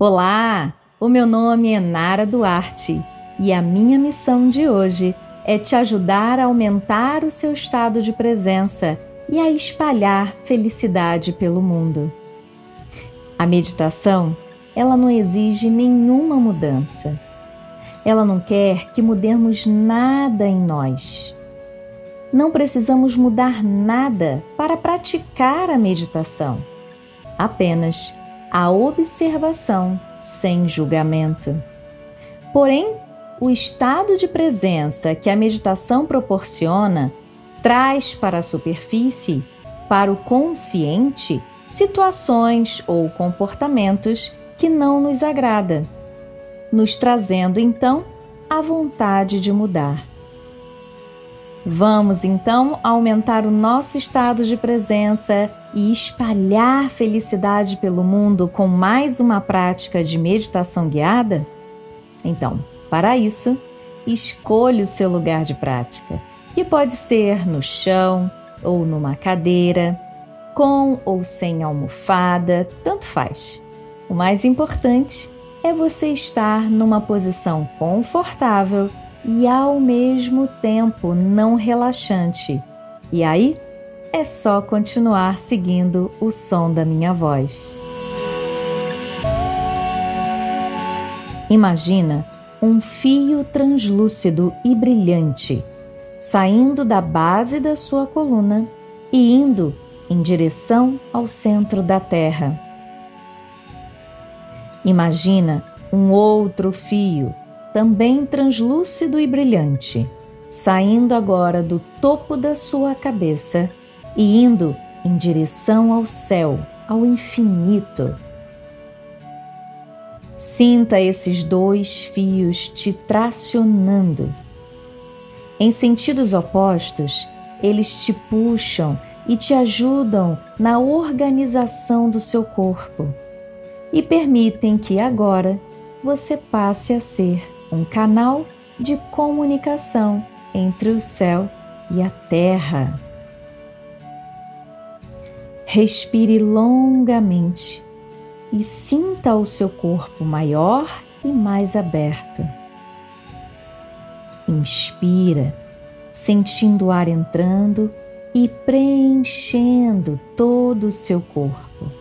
Olá, o meu nome é Nara Duarte e a minha missão de hoje é te ajudar a aumentar o seu estado de presença e a espalhar felicidade pelo mundo. A meditação, ela não exige nenhuma mudança. Ela não quer que mudemos nada em nós. Não precisamos mudar nada para praticar a meditação. Apenas a observação sem julgamento. Porém, o estado de presença que a meditação proporciona traz para a superfície, para o consciente, situações ou comportamentos que não nos agrada, nos trazendo então a vontade de mudar. Vamos então aumentar o nosso estado de presença e espalhar felicidade pelo mundo com mais uma prática de meditação guiada? Então, para isso, escolha o seu lugar de prática, que pode ser no chão ou numa cadeira, com ou sem almofada, tanto faz. O mais importante é você estar numa posição confortável e ao mesmo tempo não relaxante. E aí é só continuar seguindo o som da minha voz. Imagina um fio translúcido e brilhante saindo da base da sua coluna e indo em direção ao centro da Terra. Imagina um outro fio também translúcido e brilhante, saindo agora do topo da sua cabeça e indo em direção ao céu, ao infinito. Sinta esses dois fios te tracionando. Em sentidos opostos, eles te puxam e te ajudam na organização do seu corpo e permitem que agora você passe a ser um canal de comunicação entre o céu e a terra. Respire longamente e sinta o seu corpo maior e mais aberto. Inspira, sentindo o ar entrando e preenchendo todo o seu corpo,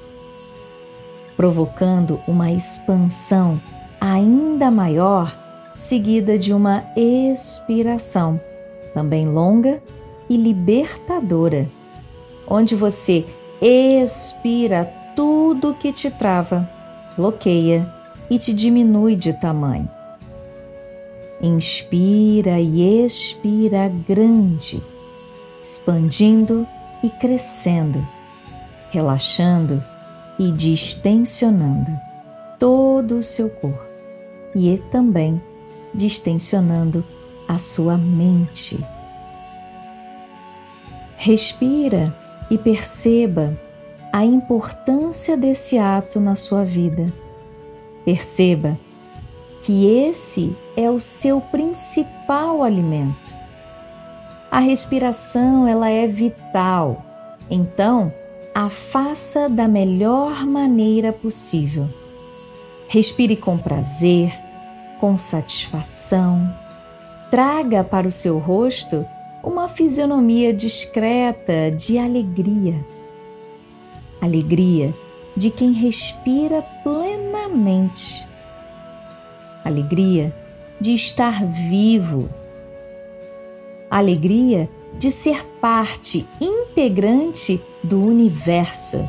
provocando uma expansão ainda maior seguida de uma expiração, também longa e libertadora, onde você expira tudo que te trava, bloqueia e te diminui de tamanho. Inspira e expira grande, expandindo e crescendo, relaxando e distensionando todo o seu corpo e também distensionando a sua mente. Respira e perceba a importância desse ato na sua vida. Perceba que esse é o seu principal alimento. A respiração ela é vital. Então, a faça da melhor maneira possível. Respire com prazer, com satisfação. Traga para o seu rosto uma fisionomia discreta de alegria. Alegria de quem respira plenamente. Alegria de estar vivo. Alegria de ser parte integrante do universo.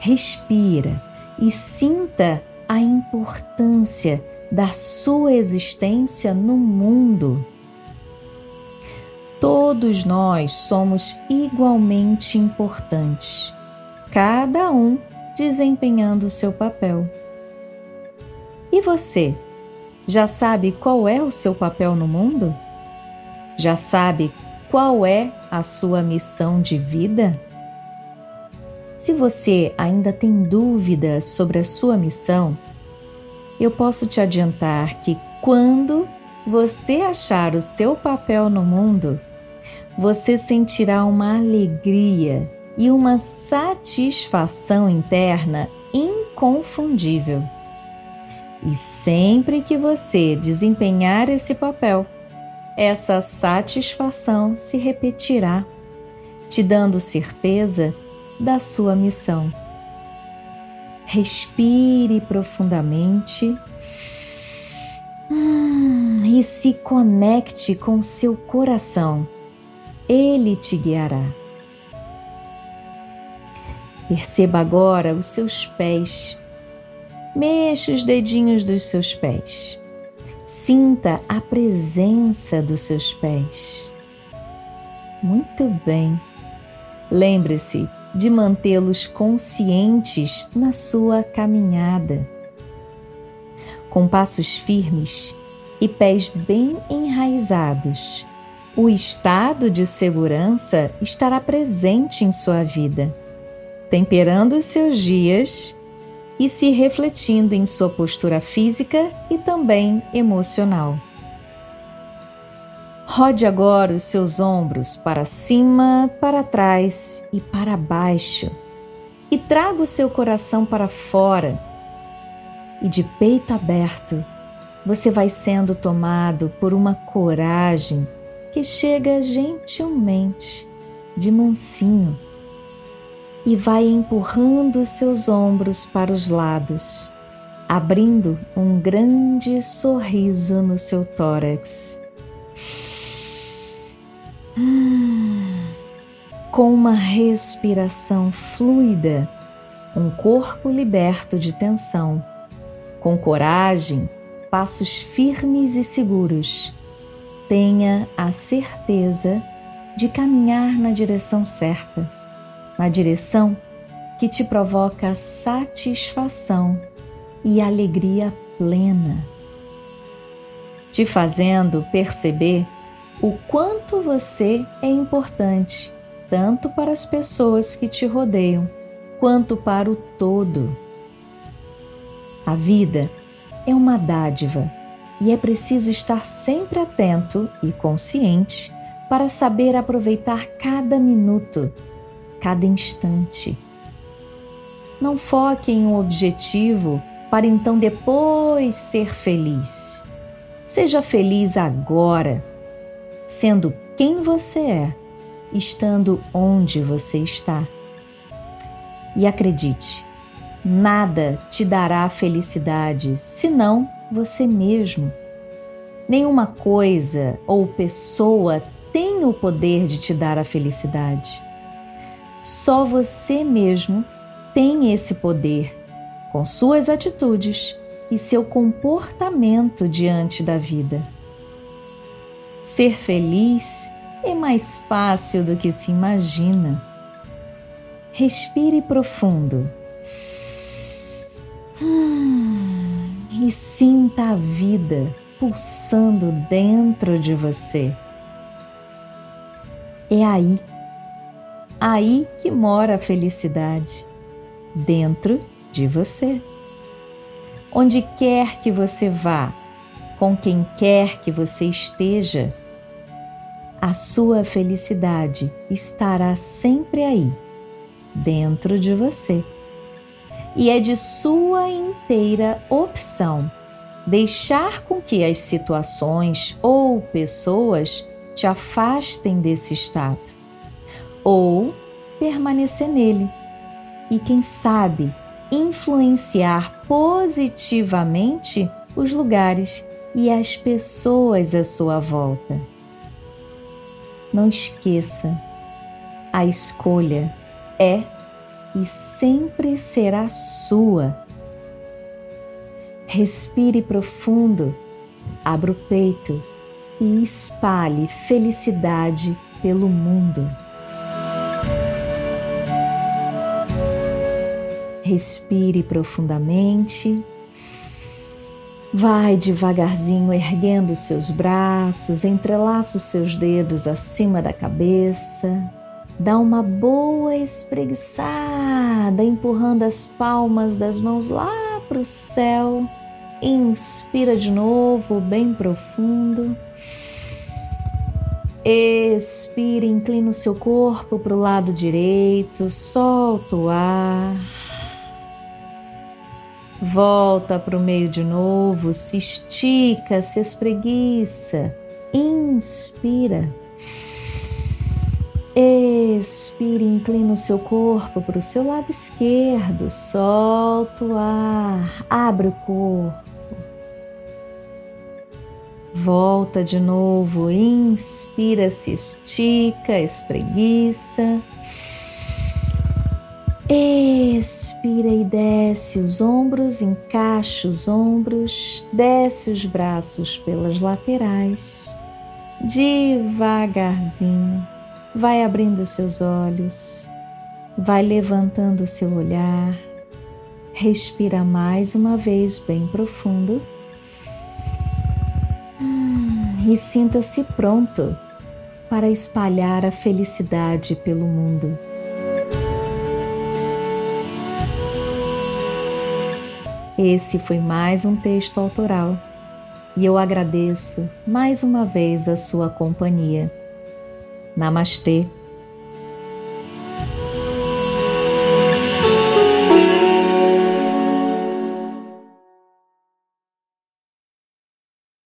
Respira e sinta a importância da sua existência no mundo. Todos nós somos igualmente importantes, cada um desempenhando seu papel. E você, já sabe qual é o seu papel no mundo? Já sabe qual é a sua missão de vida? Se você ainda tem dúvidas sobre a sua missão, eu posso te adiantar que quando você achar o seu papel no mundo, você sentirá uma alegria e uma satisfação interna inconfundível. E sempre que você desempenhar esse papel, essa satisfação se repetirá, te dando certeza da sua missão. Respire profundamente hum, e se conecte com seu coração. Ele te guiará. Perceba agora os seus pés. Mexa os dedinhos dos seus pés. Sinta a presença dos seus pés. Muito bem. Lembre-se de mantê-los conscientes na sua caminhada. Com passos firmes e pés bem enraizados, o estado de segurança estará presente em sua vida, temperando seus dias e se refletindo em sua postura física e também emocional. Rode agora os seus ombros para cima, para trás e para baixo, e traga o seu coração para fora. E de peito aberto, você vai sendo tomado por uma coragem que chega gentilmente, de mansinho e vai empurrando seus ombros para os lados, abrindo um grande sorriso no seu tórax. Com uma respiração fluida, um corpo liberto de tensão, com coragem, passos firmes e seguros, tenha a certeza de caminhar na direção certa na direção que te provoca satisfação e alegria plena, te fazendo perceber o quanto você é importante, tanto para as pessoas que te rodeiam, quanto para o todo. A vida é uma dádiva e é preciso estar sempre atento e consciente para saber aproveitar cada minuto cada instante. Não foque em um objetivo para então depois ser feliz. Seja feliz agora, sendo quem você é, estando onde você está. E acredite, nada te dará felicidade senão você mesmo. Nenhuma coisa ou pessoa tem o poder de te dar a felicidade. Só você mesmo tem esse poder com suas atitudes e seu comportamento diante da vida. Ser feliz é mais fácil do que se imagina. Respire profundo sinta a vida pulsando dentro de você. É aí aí que mora a felicidade, dentro de você. Onde quer que você vá, com quem quer que você esteja, a sua felicidade estará sempre aí, dentro de você. E é de sua inteira opção deixar com que as situações ou pessoas te afastem desse estado ou permanecer nele e, quem sabe, influenciar positivamente os lugares e as pessoas à sua volta. Não esqueça, a escolha é e sempre será sua. Respire profundo, abra o peito e espalhe felicidade pelo mundo. Respire profundamente. Vai devagarzinho erguendo seus braços, entrelaça os seus dedos acima da cabeça. Dá uma boa espreguiçada, empurrando as palmas das mãos lá para o céu. Inspira de novo, bem profundo. Expira, inclina o seu corpo para o lado direito, solta o ar. Volta para o meio de novo, se estica, se espreguiça. Inspira. Expire, inclina o seu corpo para o seu lado esquerdo, solta o ar, abre o corpo. Volta de novo, inspira, se estica, espreguiça. Expira e desce os ombros, encaixa os ombros, desce os braços pelas laterais. Devagarzinho, vai abrindo seus olhos, vai levantando seu olhar. Respira mais uma vez bem profundo e sinta-se pronto para espalhar a felicidade pelo mundo. Esse foi mais um texto autoral e eu agradeço mais uma vez a sua companhia. Namastê!